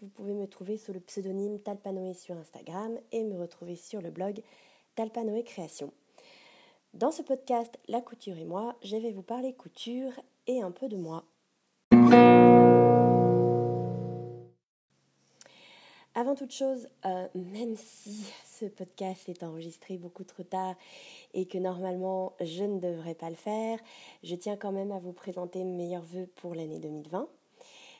Vous pouvez me trouver sous le pseudonyme Talpanoé sur Instagram et me retrouver sur le blog Talpanoé Création. Dans ce podcast La couture et moi, je vais vous parler couture et un peu de moi. Avant toute chose, euh, même si ce podcast est enregistré beaucoup trop tard et que normalement je ne devrais pas le faire, je tiens quand même à vous présenter mes meilleurs voeux pour l'année 2020.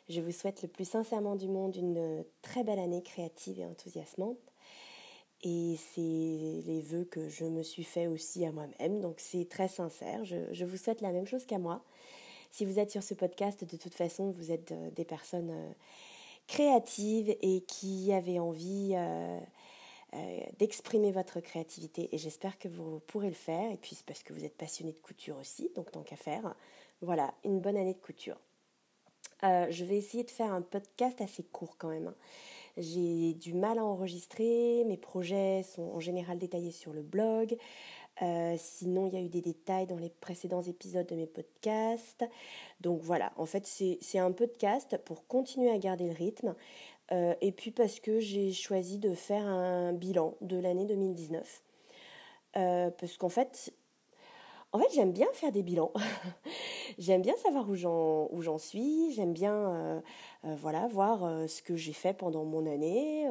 Je vous souhaite le plus sincèrement du monde une très belle année créative et enthousiasmante. Et c'est les vœux que je me suis fait aussi à moi-même, donc c'est très sincère. Je, vous souhaite la même chose qu'à moi. Si vous êtes sur ce podcast, de toute façon, vous êtes euh, des personnes euh, créatives et qui avaient envie euh, d'exprimer votre créativité. Et j'espère que vous pourrez le faire. Et puis c'est parce que vous êtes passionné de couture aussi, donc tant qu'à faire. Voilà, une bonne année de couture. Euh, je vais essayer de faire un podcast assez court quand même. Hein. J'ai du mal à enregistrer, mes projets sont en général détaillés sur le blog. Euh, sinon, il y a eu des détails dans les précédents épisodes de mes podcasts. Donc voilà, en fait, c'est un podcast pour continuer à garder le rythme. Euh, et puis parce que j'ai choisi de faire un bilan de l'année 2019. parce qu'en fait, en fait, j'aime bien faire des bilans. j'aime bien savoir où j'en, suis. J'aime bien euh, euh, voir euh, ce que j'ai fait pendant mon année.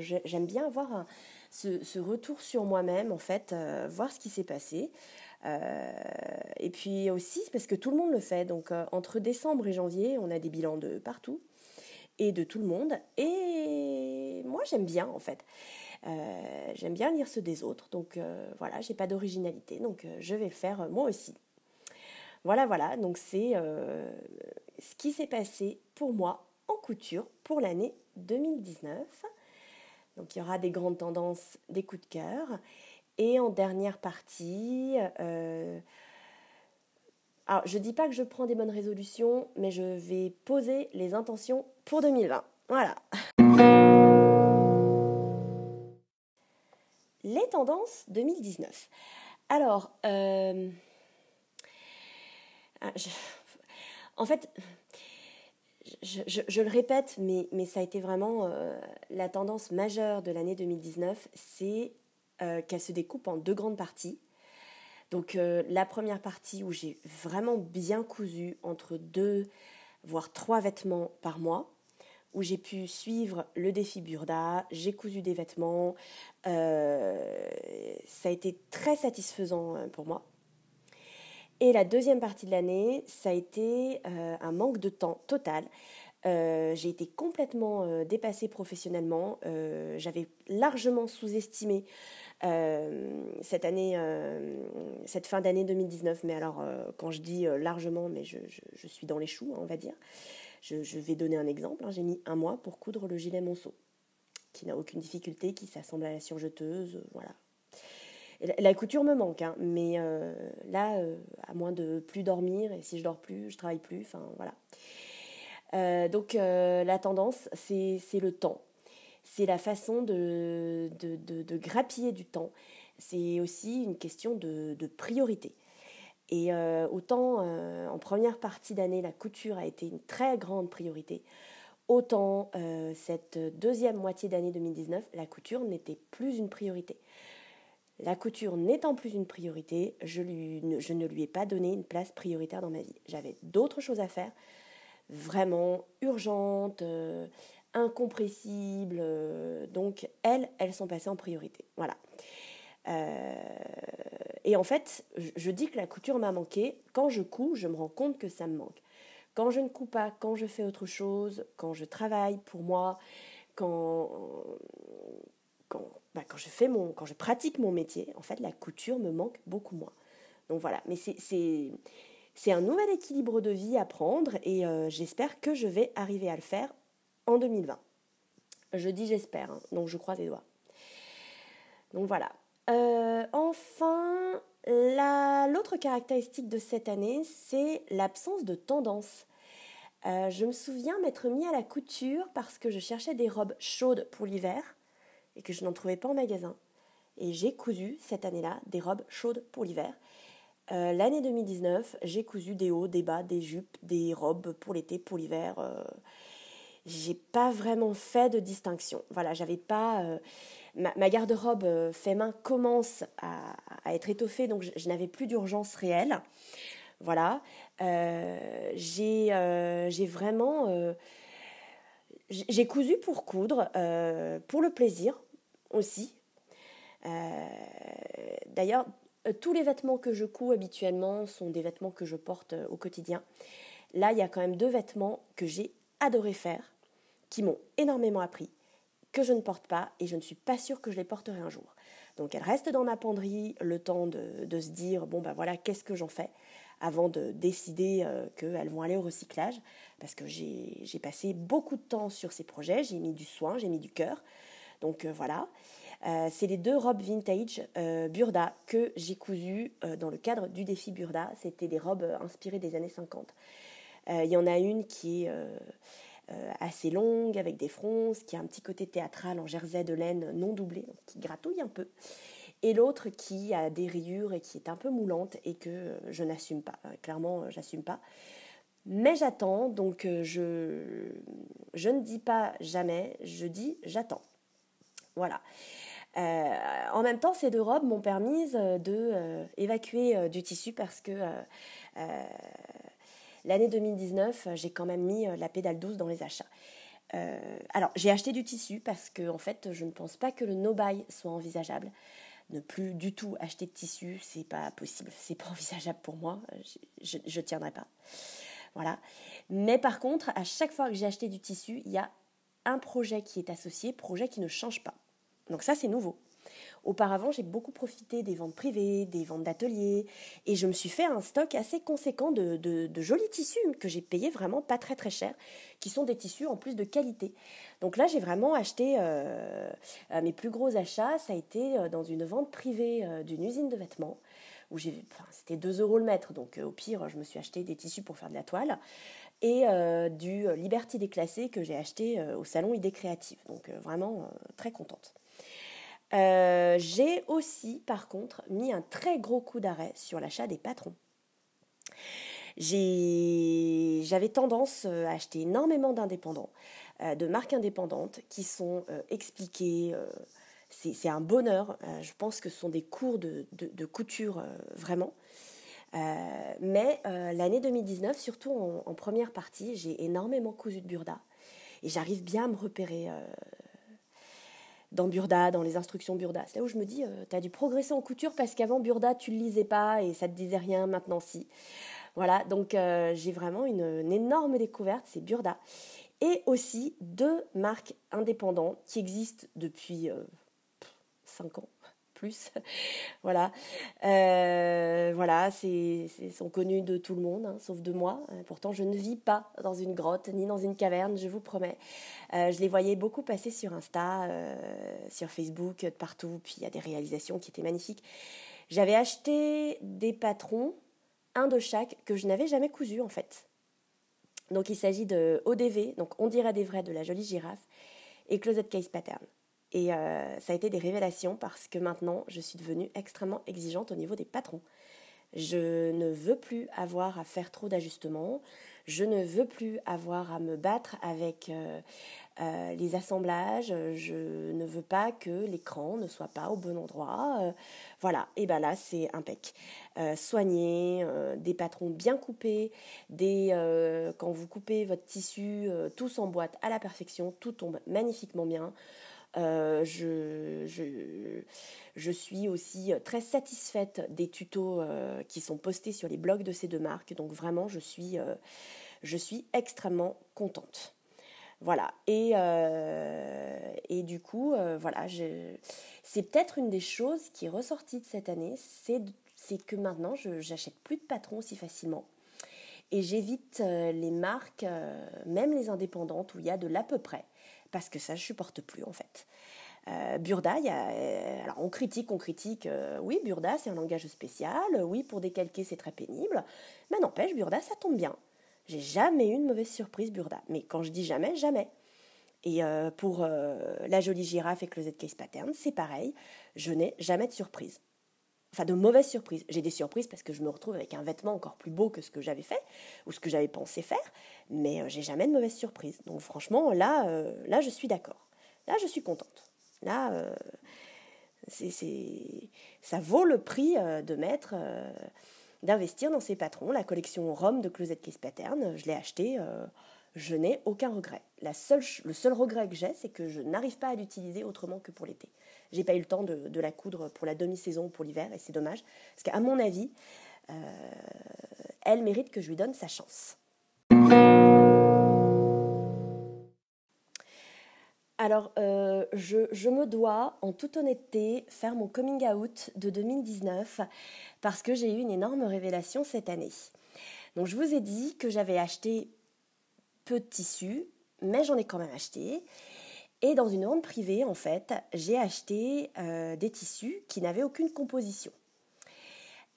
j'aime bien avoir ce, ce, retour sur moi-même, en fait, voir ce qui s'est passé. et puis aussi, parce que tout le monde le fait. Donc, entre décembre et janvier, on a des bilans de partout et de tout le monde. Et moi, j'aime bien, en fait. Euh, j'aime bien lire ceux des autres, donc euh, voilà, j'ai pas d'originalité, donc euh, je vais faire moi aussi. Voilà, voilà, donc c'est ce qui s'est passé pour moi en couture pour l'année 2019. Donc il y aura des grandes tendances, des coups de cœur. Et en dernière partie, alors je dis pas que je prends des bonnes résolutions, mais je vais poser les intentions pour 2020. Voilà. Les tendances 2019. Alors, euh, ah, en fait, je, le répète, mais, mais, ça a été vraiment euh, la tendance majeure de l'année 2019, c'est euh, qu'elle se découpe en deux grandes parties. Donc la première partie où j'ai vraiment bien cousu entre deux, voire trois vêtements par mois où j'ai pu suivre le défi Burda, j'ai cousu des vêtements, euh, ça a été très satisfaisant euh, pour moi. Et la deuxième partie de l'année, ça a été euh, un manque de temps total. j'ai été complètement dépassée professionnellement. J'avais largement sous-estimé cette année, cette fin d'année 2019. Mais alors, quand je dis largement, mais je, suis dans les choux, hein, on va dire. Je, vais donner un exemple. Hein. J'ai mis un mois pour coudre le gilet Monceau, qui n'a aucune difficulté, qui s'assemble à la surjeteuse, euh, voilà. La couture me manque, hein, mais euh, là, euh, à moins de plus dormir, et si je dors plus, je travaille plus, voilà. donc la tendance, c'est le temps. C'est la façon de, de, grappiller du temps. C'est aussi une question de, priorité. Et euh, autant euh, en première partie d'année, la couture a été une très grande priorité, autant euh, cette deuxième moitié d'année 2019, la couture n'était plus une priorité. La couture n'étant plus une priorité, je, je, ne lui ai pas donné une place prioritaire dans ma vie. J'avais d'autres choses à faire, vraiment urgentes, incompressibles. donc elles, elles sont passées en priorité. Voilà. Et en fait, je dis que la couture m'a manqué. Quand je couds, je me rends compte que ça me manque. Quand je ne couds pas, quand je fais autre chose, quand je travaille pour moi, quand, quand, bah, je, fais mon, quand je pratique mon métier, en fait, la couture me manque beaucoup moins. Donc voilà, mais c'est un nouvel équilibre de vie à prendre et euh, j'espère que je vais arriver à le faire en 2020. Je dis j'espère, hein, donc je croise les doigts. Donc voilà. Euh, enfin, l'autre caractéristique de cette année, c'est l'absence de tendance. Euh, je me souviens m'être mis à la couture parce que je cherchais des robes chaudes pour l'hiver et que je n'en trouvais pas en magasin. Et j'ai cousu cette année-là des robes chaudes pour l'hiver. Euh, l'année 2019, j'ai cousu des hauts, des bas, des jupes, des robes pour l'été, pour l'hiver. J'ai pas vraiment fait de distinction. Voilà, j'avais pas. ma, garde-robe fait main commence à, être étoffée, donc je, n'avais plus d'urgence réelle. Voilà. j'ai vraiment. j'ai cousu pour coudre, pour le plaisir aussi. D'ailleurs, euh, tous les vêtements que je couds habituellement sont des vêtements que je porte euh, au quotidien. Là, il y a quand même deux vêtements que j'ai adoré faire, qui m'ont énormément appris, que je ne porte pas et je ne suis pas sûre que je les porterai un jour. Donc elles restent dans ma penderie le temps de, se dire, bon ben voilà, qu'est-ce que j'en fais avant de décider euh, qu'elles vont aller au recyclage, parce que j'ai passé beaucoup de temps sur ces projets, j'ai mis du soin, j'ai mis du cœur. Donc voilà. Euh, c'est les deux robes vintage euh, Burda que j'ai cousues euh, dans le cadre du défi Burda. C'était des robes inspirées des années 50. Il y en a une qui est assez longue, avec des fronces, qui a un petit côté théâtral en jersey de laine non doublé, qui gratouille un peu. Et l'autre qui a des rayures et qui est un peu moulante et que je n'assume pas. Clairement, j'assume pas. Mais j'attends, donc je, ne dis pas jamais, je dis j'attends. Voilà. Euh, en même temps, ces deux robes m'ont permis euh, de euh, évacuer du tissu parce que l'année 2019, j'ai quand même mis la pédale douce dans les achats. alors, j'ai acheté du tissu parce que, en fait, je ne pense pas que le no-buy soit envisageable. Ne plus du tout acheter de tissu, c'est pas possible, c'est pas envisageable pour moi, je ne tiendrai pas. Voilà. Mais par contre, à chaque fois que j'ai acheté du tissu, il y a un projet qui est associé, projet qui ne change pas. Donc ça, c'est nouveau. Auparavant, j'ai beaucoup profité des ventes privées, des ventes d'ateliers, et je me suis fait un stock assez conséquent de, jolis tissus que j'ai payés vraiment pas très très cher, qui sont des tissus en plus de qualité. Donc là, j'ai vraiment acheté euh, euh, mes plus gros achats, ça a été euh, dans une vente privée d'une usine de vêtements, où j'ai, c'était 2 euros le mètre, donc au pire, je me suis acheté des tissus pour faire de la toile, et du Liberty déclassé que j'ai acheté au salon Idées Créatives. Donc vraiment très contente. Euh, j'ai aussi, par contre, mis un très gros coup d'arrêt sur l'achat des patrons. J'avais tendance euh, à acheter énormément d'indépendants, euh, de marques indépendantes qui sont expliquées. c'est un bonheur. je pense que ce sont des cours de, couture vraiment. mais l'année 2019, surtout en, en, première partie, j'ai énormément cousu de burda et j'arrive bien à me repérer dans Burda, dans les instructions Burda. C'est là où je me dis, euh, tu as dû progresser en couture parce qu'avant Burda, tu ne le lisais pas et ça te disait rien, maintenant si. Voilà, donc euh, j'ai vraiment une, énorme découverte, c'est Burda. Et aussi deux marques indépendantes qui existent depuis 5 euh, ans plus. voilà. Euh, voilà, c'est, sont connus de tout le monde, hein, sauf de moi. Euh, pourtant, je ne vis pas dans une grotte ni dans une caverne, je vous promets. Euh, je les voyais beaucoup passer sur Insta, sur Facebook, de partout. Puis il y a des réalisations qui étaient magnifiques. J'avais acheté des patrons, un de chaque, que je n'avais jamais cousu en fait. Donc il s'agit de ODV, donc on dirait des vrais de la jolie girafe, et Closet Case Pattern. Et euh, ça a été des révélations parce que maintenant, je suis devenue extrêmement exigeante au niveau des patrons. Je ne veux plus avoir à faire trop d'ajustements. Je ne veux plus avoir à me battre avec euh, euh, les assemblages. Je ne veux pas que l'écran ne soit pas au bon endroit. voilà. Et ben là, c'est impec. soigner, des patrons bien coupés, quand vous coupez votre tissu, tout s'emboîte à la perfection, tout tombe magnifiquement bien. Euh, je, suis aussi très satisfaite des tutos euh, qui sont postés sur les blogs de ces deux marques. Donc vraiment, je suis, euh, je suis extrêmement contente. Voilà. Et, du coup, voilà, c'est peut-être une des choses qui est ressortie de cette année, c'est que maintenant, je n'achète plus de patrons aussi facilement. Et j'évite les marques, même les indépendantes, où il y a de l'à peu près parce que ça, je supporte plus en fait. Euh, Burda, euh, alors on critique, on critique, euh, oui, Burda c'est un langage spécial, oui, pour décalquer c'est très pénible, mais n'empêche, Burda ça tombe bien. J'ai jamais eu une mauvaise surprise Burda, mais quand je dis jamais, jamais. Et pour la jolie girafe et Closet Case Pattern, c'est pareil, je n'ai jamais de surprise. Enfin de mauvaises surprises. J'ai des surprises parce que je me retrouve avec un vêtement encore plus beau que ce que j'avais fait ou ce que j'avais pensé faire, mais euh, j'ai jamais de mauvaises surprises. Donc franchement, là, euh, là, je suis d'accord. Là, je suis contente. Là, euh, c'est, ça vaut le prix de mettre, d'investir dans ces patrons. La collection Rome de Closet Kiss Pattern, je l'ai acheté je n'ai aucun regret. La seule, le seul regret que j'ai, c'est que je n'arrive pas à l'utiliser autrement que pour l'été. J'ai pas eu le temps de, la coudre pour la demi-saison ou pour l'hiver, et c'est dommage, parce qu'à mon avis, euh, elle mérite que je lui donne sa chance. Alors, euh, je, je, me dois, en toute honnêteté, faire mon coming out de 2019 parce que j'ai eu une énorme révélation cette année. Donc, je vous ai dit que j'avais acheté peu de tissus, mais j'en ai quand même acheté. Et dans une vente privée, en fait, j'ai acheté euh, des tissus qui n'avaient aucune composition.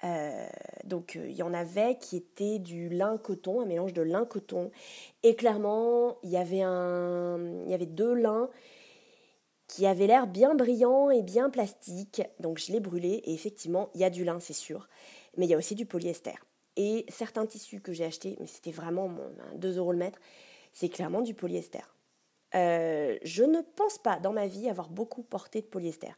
Euh, donc il y en avait qui étaient du lin coton, un mélange de lin coton. Et clairement, il y avait, un, il y avait deux lins qui avaient l'air bien brillants et bien plastiques. Donc je l'ai brûlé et effectivement, il y a du lin, c'est sûr. Mais il y a aussi du polyester. Et certains tissus que j'ai achetés, mais c'était vraiment 2 euros le mètre, c'est clairement du polyester. Euh, je ne pense pas dans ma vie avoir beaucoup porté de polyester.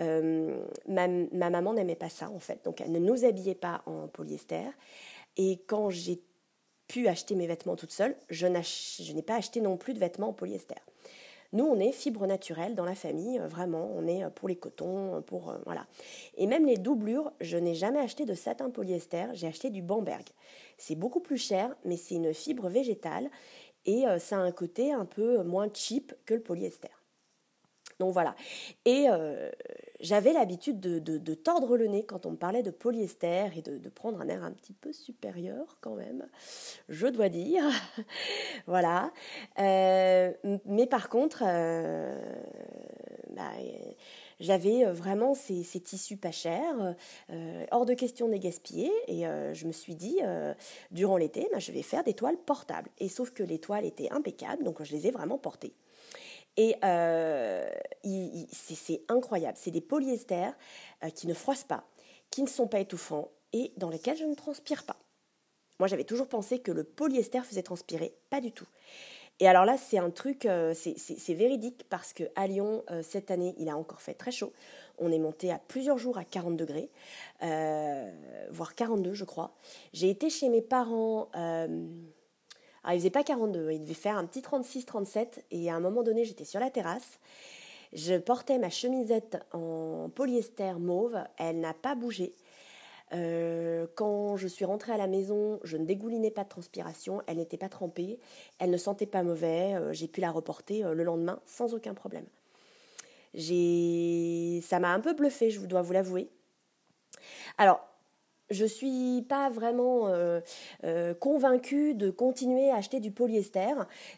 Euh, ma, maman n'aimait pas ça en fait, donc elle ne nous habillait pas en polyester. Et quand j'ai pu acheter mes vêtements toute seule, je n'ai pas acheté non plus de vêtements en polyester. Nous, on est fibre naturelle dans la famille, euh, vraiment, on est pour les cotons, pour voilà. Et même les doublures, je n'ai jamais acheté de satin polyester, j'ai acheté du Bamberg. C'est beaucoup plus cher, mais c'est une fibre végétale et euh, ça a un côté un peu moins cheap que le polyester. Donc voilà. Et euh, j'avais l'habitude de, tordre le nez quand on me parlait de polyester et de, prendre un air un petit peu supérieur quand même, je dois dire. voilà. Euh, mais par contre, bah, j'avais euh, vraiment ces, tissus pas chers, euh, hors de question de les gaspiller, et euh, je me suis dit, durant l'été, bah, je vais faire des toiles portables. Et sauf que les toiles étaient impeccables, donc je les ai vraiment portées. Et c'est incroyable, c'est des polyesters qui ne froissent pas, qui ne sont pas étouffants, et dans lesquels je ne transpire pas. Moi, j'avais toujours pensé que le polyester faisait transpirer, pas du tout. Et alors là, c'est un truc, euh, c'est véridique parce qu'à Lyon, euh, cette année, il a encore fait très chaud. On est monté à plusieurs jours à 40 degrés, euh, voire 42, je crois. J'ai été chez mes parents. alors, il faisait pas 42, il devait faire un petit 36-37. Et à un moment donné, j'étais sur la terrasse. Je portais ma chemisette en polyester mauve. Elle n'a pas bougé. Euh, quand je suis rentrée à la maison, je ne dégoulinais pas de transpiration, elle n'était pas trempée, elle ne sentait pas mauvais, euh, j'ai pu la reporter euh, le lendemain sans aucun problème. Ça m'a un peu bluffé, je dois vous l'avouer. Alors, je ne suis pas vraiment convaincue de continuer à acheter du polyester,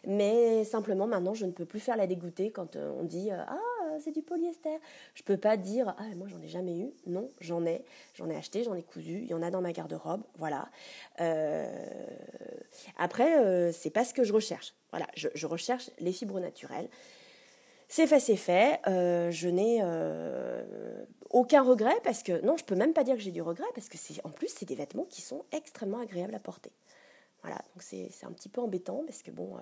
mais simplement maintenant je ne peux plus faire la dégoûter quand on dit Ah, c'est du polyester. Je peux pas dire, ah, moi j'en ai jamais eu. Non, j'en ai. J'en ai acheté, j'en ai cousu. Il y en a dans ma garde-robe. Voilà. Euh, après, euh, c'est pas ce que je recherche. Voilà, je, recherche les fibres naturelles. C'est fait, c'est fait. Euh, je n'ai aucun regret parce que, non, je peux même pas dire que j'ai du regret parce que c'est, en plus, c'est des vêtements qui sont extrêmement agréables à porter. Voilà, donc c'est, un petit peu embêtant parce que bon,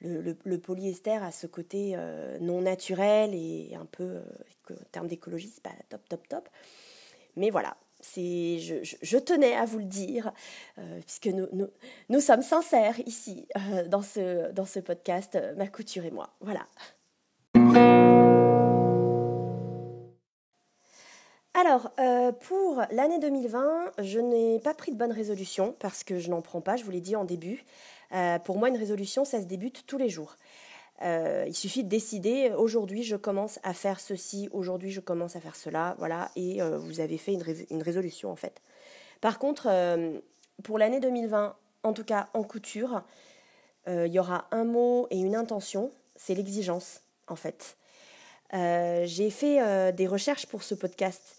le, polyester a ce côté euh, non naturel et un peu, euh, en termes d'écologie, c'est pas top, top, top. Mais voilà, je, tenais à vous le dire, euh, puisque nous, nous, sommes sincères ici, dans, ce, dans ce podcast, ma couture et moi. Voilà. Alors, pour l'année 2020, je n'ai pas pris de bonne résolution parce que je n'en prends pas, je vous l'ai dit en début. Euh, pour moi, une résolution, ça se débute tous les jours. Euh, il suffit de décider, aujourd'hui je commence à faire ceci, aujourd'hui je commence à faire cela, voilà, et euh, vous avez fait une, résolution en fait. Par contre, pour l'année 2020, en tout cas en couture, il y aura un mot et une intention, c'est l'exigence en fait. j'ai fait des recherches pour ce podcast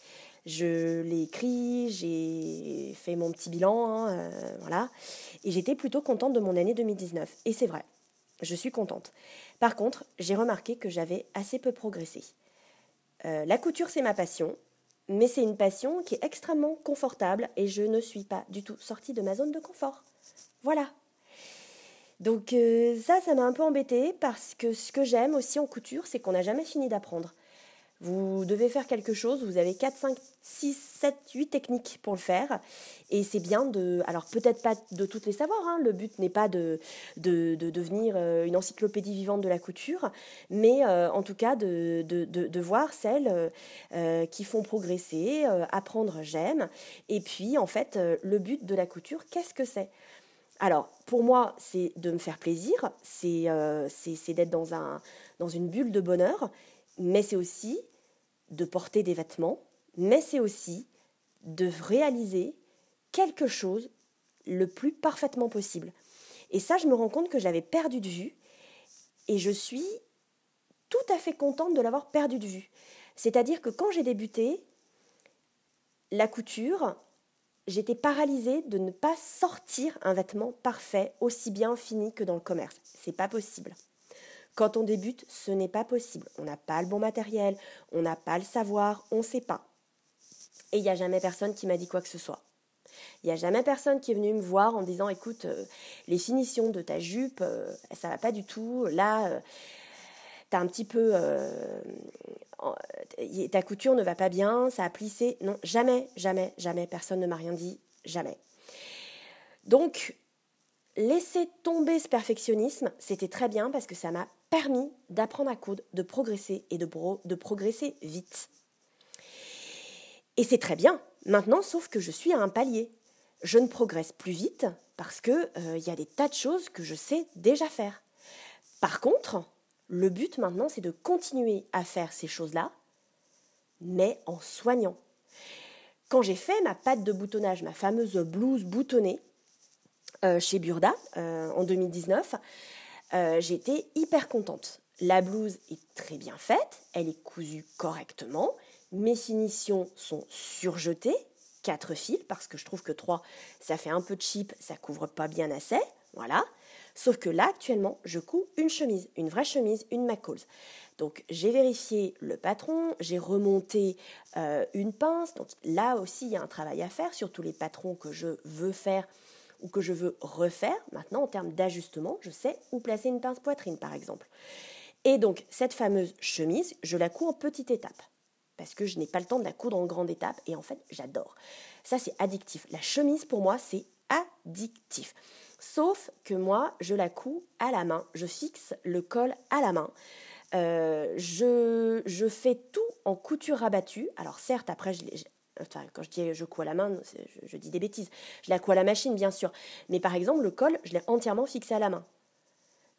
je l'ai écrit, j'ai fait mon petit bilan, hein, euh, voilà. Et j'étais plutôt contente de mon année 2019. Et c'est vrai, je suis contente. Par contre, j'ai remarqué que j'avais assez peu progressé. Euh, la couture, c'est ma passion. mais c'est une passion qui est extrêmement confortable et je ne suis pas du tout sortie de ma zone de confort. Voilà. Donc euh, ça, ça m'a un peu embêtée parce que ce que j'aime aussi en couture, c'est qu'on n'a jamais fini d'apprendre. Vous devez faire quelque chose, vous avez 4, 5, 6, 7, 8 techniques pour le faire. Et c'est bien de... Alors peut-être pas de toutes les savoir, hein, le but n'est pas de, de, devenir euh, une encyclopédie vivante de la couture, mais euh, en tout cas de, de voir celles euh, qui font progresser, apprendre j'aime. Et puis en fait, le but de la couture, qu'est-ce que c'est? Alors, pour moi, c'est de me faire plaisir, c'est d'être dans, un, dans une bulle de bonheur, mais c'est aussi de porter des vêtements, mais c'est aussi de réaliser quelque chose le plus parfaitement possible. Et ça, je me rends compte que j'avais perdu de vue et je suis tout à fait contente de l'avoir perdu de vue. C'est-à-dire que quand j'ai débuté la couture, j'étais paralysée de ne pas sortir un vêtement parfait, aussi bien fini que dans le commerce. C'est pas possible. Quand on débute, ce n'est pas possible. On n'a pas le bon matériel, on n'a pas le savoir, on ne sait pas. Et il n'y a jamais personne qui m'a dit quoi que ce soit. Il n'y a jamais personne qui est venu me voir en disant écoute, euh, les finitions de ta jupe, euh, ça va pas du tout. Là, euh, tu as un petit peu. ta couture ne va pas bien, ça a plissé. Non, jamais, jamais, jamais, personne ne m'a rien dit, jamais. Donc, laisser tomber ce perfectionnisme, c'était très bien parce que ça m'a permis d'apprendre à coudre, de progresser et de, progresser vite. Et c'est très bien. Maintenant, sauf que je suis à un palier. Je ne progresse plus vite parce qu'il euh, y a des tas de choses que je sais déjà faire. Par contre, le but maintenant, c'est de continuer à faire ces choses-là, mais en soignant. Quand j'ai fait ma pâte de boutonnage, ma fameuse blouse boutonnée, euh, chez Burda euh, en 2019, euh, j'étais hyper contente. La blouse est très bien faite, elle est cousue correctement, mes finitions sont surjetées, quatre fils, parce que je trouve que trois, ça fait un peu cheap, ça couvre pas bien assez, voilà. Sauf que là, actuellement, je couds une chemise, une vraie chemise, une McCalls. Donc, j'ai vérifié le patron, j'ai remonté une pince. Donc, là aussi, il y a un travail à faire sur tous les patrons que je veux faire ou que je veux refaire, maintenant en termes d'ajustement, je sais où placer une pince poitrine par exemple. Et donc cette fameuse chemise, je la couds en petite étape parce que je n'ai pas le temps de la coudre en grande étape et en fait j'adore. Ça c'est addictif. La chemise pour moi c'est addictif. Sauf que moi je la couds à la main, je fixe le col à la main. Euh, je, je, fais tout en couture rabattue. Alors certes, après, je, Quand je dis je couds à la main, je, dis des bêtises. Je la couds à la machine, bien sûr. Mais par exemple, le col, je l'ai entièrement fixé à la main.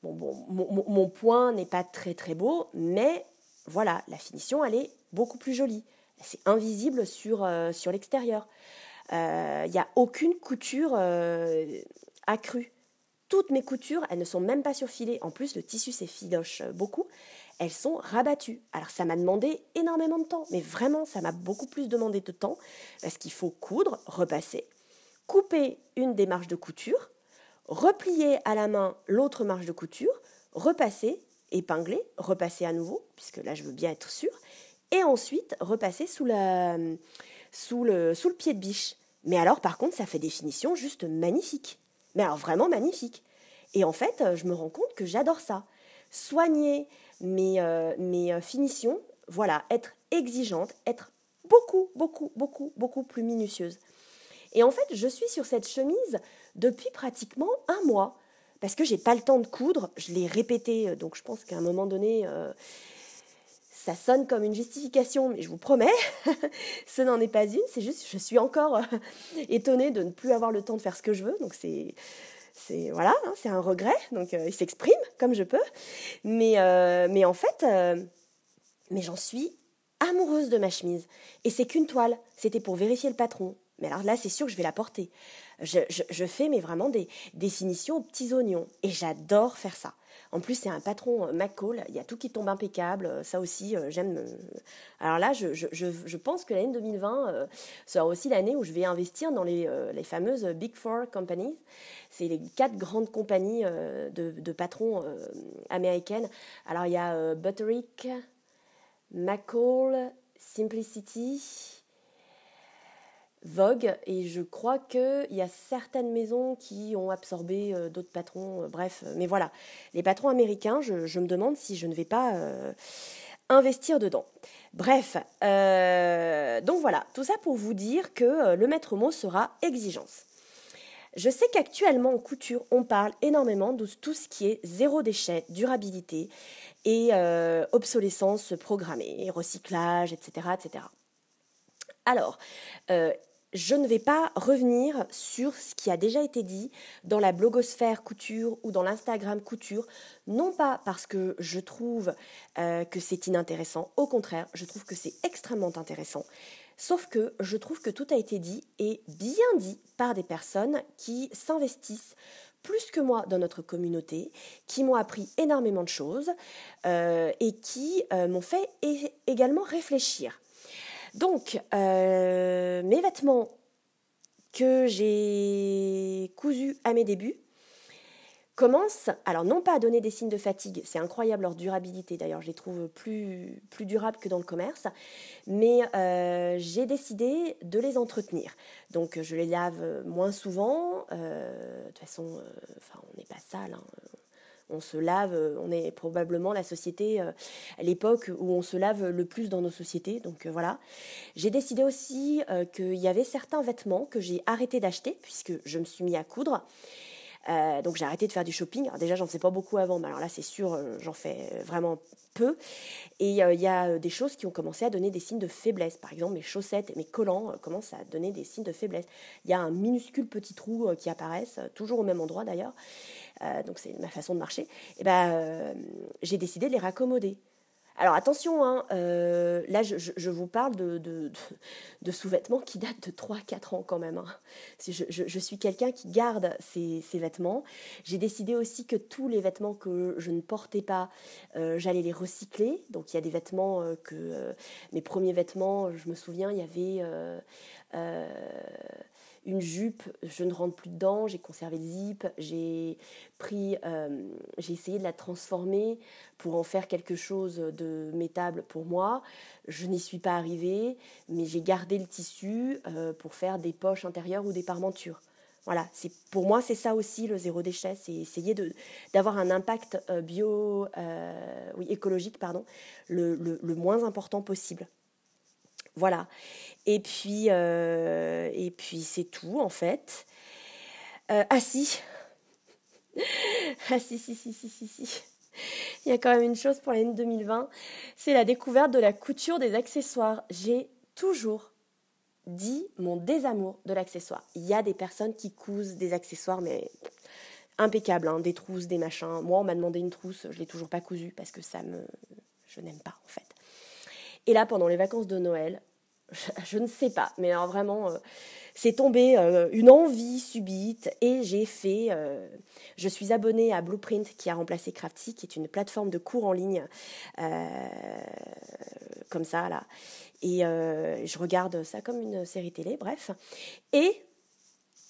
Bon, bon mon, point n'est pas très très beau, mais voilà, la finition, elle est beaucoup plus jolie. C'est invisible sur, euh, sur l'extérieur. Il euh, n'y a aucune couture euh, accrue. Toutes mes coutures, elles ne sont même pas surfilées. En plus, le tissu s'effiloche beaucoup elles sont rabattues. Alors ça m'a demandé énormément de temps, mais vraiment ça m'a beaucoup plus demandé de temps parce qu'il faut coudre, repasser, couper une des marges de couture, replier à la main l'autre marge de couture, repasser, épingler, repasser à nouveau, puisque là je veux bien être sûre, et ensuite repasser sous, la, sous, le, sous le pied de biche. Mais alors par contre ça fait des finitions juste magnifiques. Mais alors vraiment magnifiques. Et en fait, je me rends compte que j'adore ça. Soigner, mes, euh, mes euh, finitions, voilà, être exigeante, être beaucoup, beaucoup, beaucoup, beaucoup plus minutieuse. Et en fait, je suis sur cette chemise depuis pratiquement un mois parce que j'ai pas le temps de coudre. Je l'ai répété, euh, donc je pense qu'à un moment donné, ça sonne comme une justification, mais je vous promets, ce n'en est pas une. C'est juste, je suis encore étonnée de ne plus avoir le temps de faire ce que je veux. Donc c'est c'est voilà, hein, c'est un regret, donc euh, il s'exprime comme je peux. Mais, euh, mais en fait, euh, mais j'en suis amoureuse de ma chemise. Et c'est qu'une toile, c'était pour vérifier le patron. Mais alors là, c'est sûr que je vais la porter. Je, je, fais mais vraiment des, des aux petits oignons. Et j'adore faire ça. En plus, c'est un patron euh, McCall, il y a tout qui tombe impeccable. Euh, ça aussi, euh, j'aime. Alors là, je, pense que l'année 2020 sera aussi l'année où je vais investir dans les, les fameuses Big Four Companies. C'est les quatre grandes compagnies de, de patrons américaines. Alors il y a Butterick, McCall, Simplicity vogue et je crois qu'il y a certaines maisons qui ont absorbé d'autres patrons, bref, mais voilà, les patrons américains, je, me demande si je ne vais pas investir dedans. Bref, donc voilà, tout ça pour vous dire que le maître mot sera exigence. Je sais qu'actuellement en couture, on parle énormément de tout ce qui est zéro déchet, durabilité et euh, obsolescence programmée, recyclage, etc. etc. Alors, euh, je ne vais pas revenir sur ce qui a déjà été dit dans la blogosphère couture ou dans l'Instagram couture, non pas parce que je trouve euh, que c'est inintéressant, au contraire, je trouve que c'est extrêmement intéressant. Sauf que je trouve que tout a été dit et bien dit par des personnes qui s'investissent plus que moi dans notre communauté, qui m'ont appris énormément de choses euh, et qui euh, m'ont fait également réfléchir. Donc, euh, mes vêtements que j'ai cousus à mes débuts, commence, alors non pas à donner des signes de fatigue, c'est incroyable leur durabilité, d'ailleurs je les trouve plus, durables que dans le commerce, mais euh, j'ai décidé de les entretenir. Donc je les lave moins souvent, euh, de toute façon, on n'est pas sale, hein. On se lave, on est probablement la société, à l'époque où on se lave le plus dans nos sociétés, donc voilà. J'ai décidé aussi qu'il y avait certains vêtements que j'ai arrêté d'acheter, puisque je me suis mis à coudre. Euh, donc j'ai arrêté de faire du shopping. Alors déjà, j'en faisais pas beaucoup avant, mais alors là, c'est sûr, euh, j'en fais vraiment peu. Et euh, il y a des choses qui ont commencé à donner des signes de faiblesse. Par exemple, mes chaussettes et mes collants commencent à donner des signes de faiblesse. Il y a un minuscule petit trou qui apparaissent, toujours au même endroit d'ailleurs. Donc c'est ma façon de marcher. Et ben, j'ai décidé de les raccommoder. Alors attention, hein, euh, là je, vous parle de, de, sous-vêtements qui datent de 3-4 ans quand même. Hein. Je, suis quelqu'un qui garde ces, vêtements. J'ai décidé aussi que tous les vêtements que je ne portais pas, euh, j'allais les recycler. Donc il y a des vêtements euh, que... mes premiers vêtements, je me souviens, il y avait une jupe, je ne rentre plus dedans, j'ai conservé le zip, j'ai pris, euh, j'ai essayé de la transformer pour en faire quelque chose de métable pour moi. Je n'y suis pas arrivée, mais j'ai gardé le tissu euh, pour faire des poches intérieures ou des parmentures. Voilà, c'est pour moi c'est ça aussi le zéro déchet, c'est essayer de d'avoir un impact euh, bio, oui écologique pardon, le, le moins important possible. Voilà. Et puis, euh, et puis c'est tout en fait. Euh, ah si. ah si, si, si, si, si. Il y a quand même une chose pour l'année 2020, c'est la découverte de la couture des accessoires. J'ai toujours dit mon désamour de l'accessoire. Il y a des personnes qui cousent des accessoires, mais impeccables, hein, des trousses, des machins. Moi, on m'a demandé une trousse, je l'ai toujours pas cousue parce que ça me, je n'aime pas en fait. Et là, pendant les vacances de Noël, je, ne sais pas, mais alors vraiment, euh, c'est tombé euh, une envie subite et j'ai fait. Euh, je suis abonnée à Blueprint qui a remplacé Craftsy, qui est une plateforme de cours en ligne, comme ça là. Et je regarde ça comme une série télé, bref. Et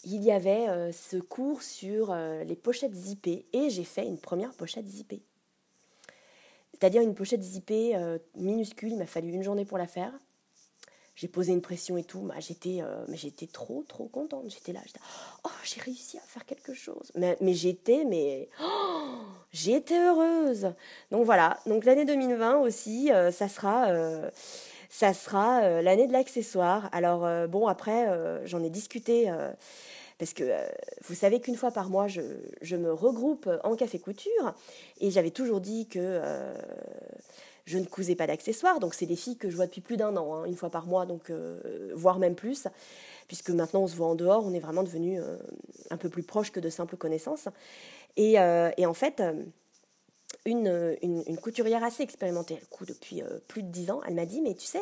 il y avait ce cours sur les pochettes zippées et j'ai fait une première pochette zippée. C'est-à-dire une pochette zippée minuscule, il m'a fallu une journée pour la faire j'ai posé une pression et tout. Bah, j'étais, euh, trop, trop contente. J'étais là, j'étais, oh, j'ai réussi à faire quelque chose. Mais, mais j'étais, mais oh, j'étais heureuse. Donc voilà. Donc l'année 2020 aussi, euh, ça sera, euh, ça sera l'année de l'accessoire. Alors bon, après, j'en ai discuté. Parce que vous savez qu'une fois par mois, je, me regroupe en café couture. Et j'avais toujours dit que je ne cousais pas d'accessoires, donc c'est des filles que je vois depuis plus d'un an, hein, une fois par mois, donc euh, voire même plus, puisque maintenant on se voit en dehors, on est vraiment devenu euh, un peu plus proche que de simples connaissances. Et, euh, en fait, une, une, couturière assez expérimentée, elle coud depuis plus de dix ans, elle m'a dit, mais tu sais,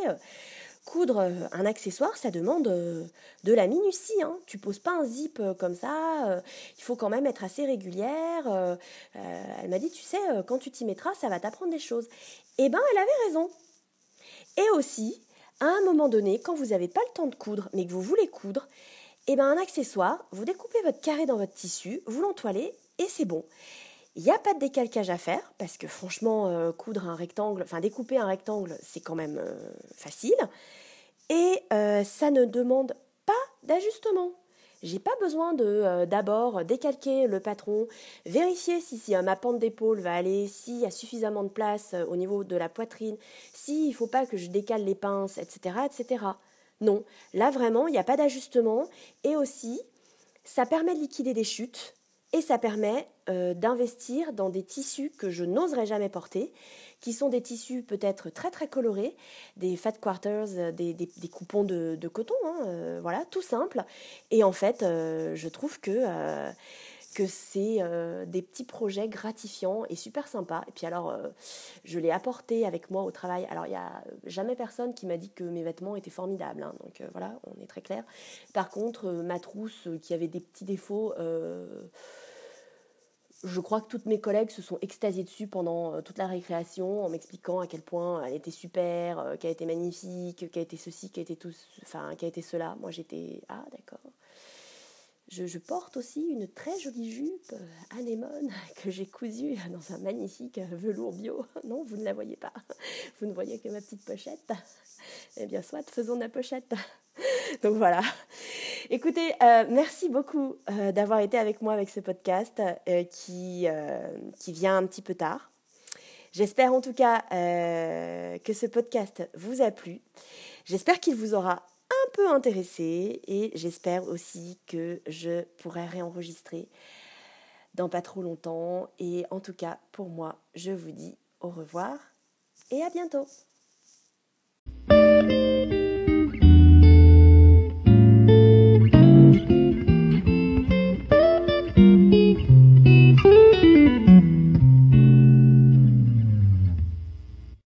coudre euh, un accessoire, ça demande euh, de la minutie. Hein. Tu poses pas un zip euh, comme ça. il faut quand même être assez régulière. elle m'a dit, tu sais, quand tu t'y mettras, ça va t'apprendre des choses. Eh ben, elle avait raison. Et aussi, à un moment donné, quand vous n'avez pas le temps de coudre, mais que vous voulez coudre, eh ben, un accessoire, vous découpez votre carré dans votre tissu, vous l'entoilez et c'est bon. Il n'y a pas de décalcage à faire parce que franchement, euh, coudre un rectangle, enfin découper un rectangle, c'est quand même euh, facile. Et euh, ça ne demande pas d'ajustement. J'ai pas besoin de d'abord décalquer le patron, vérifier si, si ma pente d'épaule va aller, s'il y a suffisamment de place au niveau de la poitrine, s'il ne faut pas que je décale les pinces, etc. etc. Non, là vraiment, il n'y a pas d'ajustement. Et aussi, ça permet de liquider des chutes et ça permet euh, d'investir dans des tissus que je n'oserais jamais porter, qui sont des tissus peut-être très très colorés, des fat quarters, euh, des, des, coupons de, coton, hein, euh, voilà, tout simple. Et en fait, je trouve que que c'est des petits projets gratifiants et super sympas. Et puis alors, je l'ai apporté avec moi au travail. Alors, il n'y a jamais personne qui m'a dit que mes vêtements étaient formidables. Hein. donc voilà, on est très clair. Par contre, ma trousse qui avait des petits défauts je crois que toutes mes collègues se sont extasiées dessus pendant euh, toute la récréation en m'expliquant à quel point elle était super, euh, qu'elle était magnifique, qu'elle était ceci, qu'elle était tout, enfin qu'elle était cela. Moi j'étais ah d'accord. Je, porte aussi une très jolie jupe euh, anémone que j'ai cousue dans un magnifique velours bio. Non, vous ne la voyez pas. Vous ne voyez que ma petite pochette. Eh bien, soit, faisons de la pochette. Donc voilà. Écoutez, euh, merci beaucoup euh, d'avoir été avec moi avec ce podcast euh, qui, qui vient un petit peu tard. J'espère en tout cas que ce podcast vous a plu. J'espère qu'il vous aura peu intéressé et j'espère aussi que je pourrai réenregistrer dans pas trop longtemps. Et en tout cas, pour moi, je vous dis au revoir et à bientôt.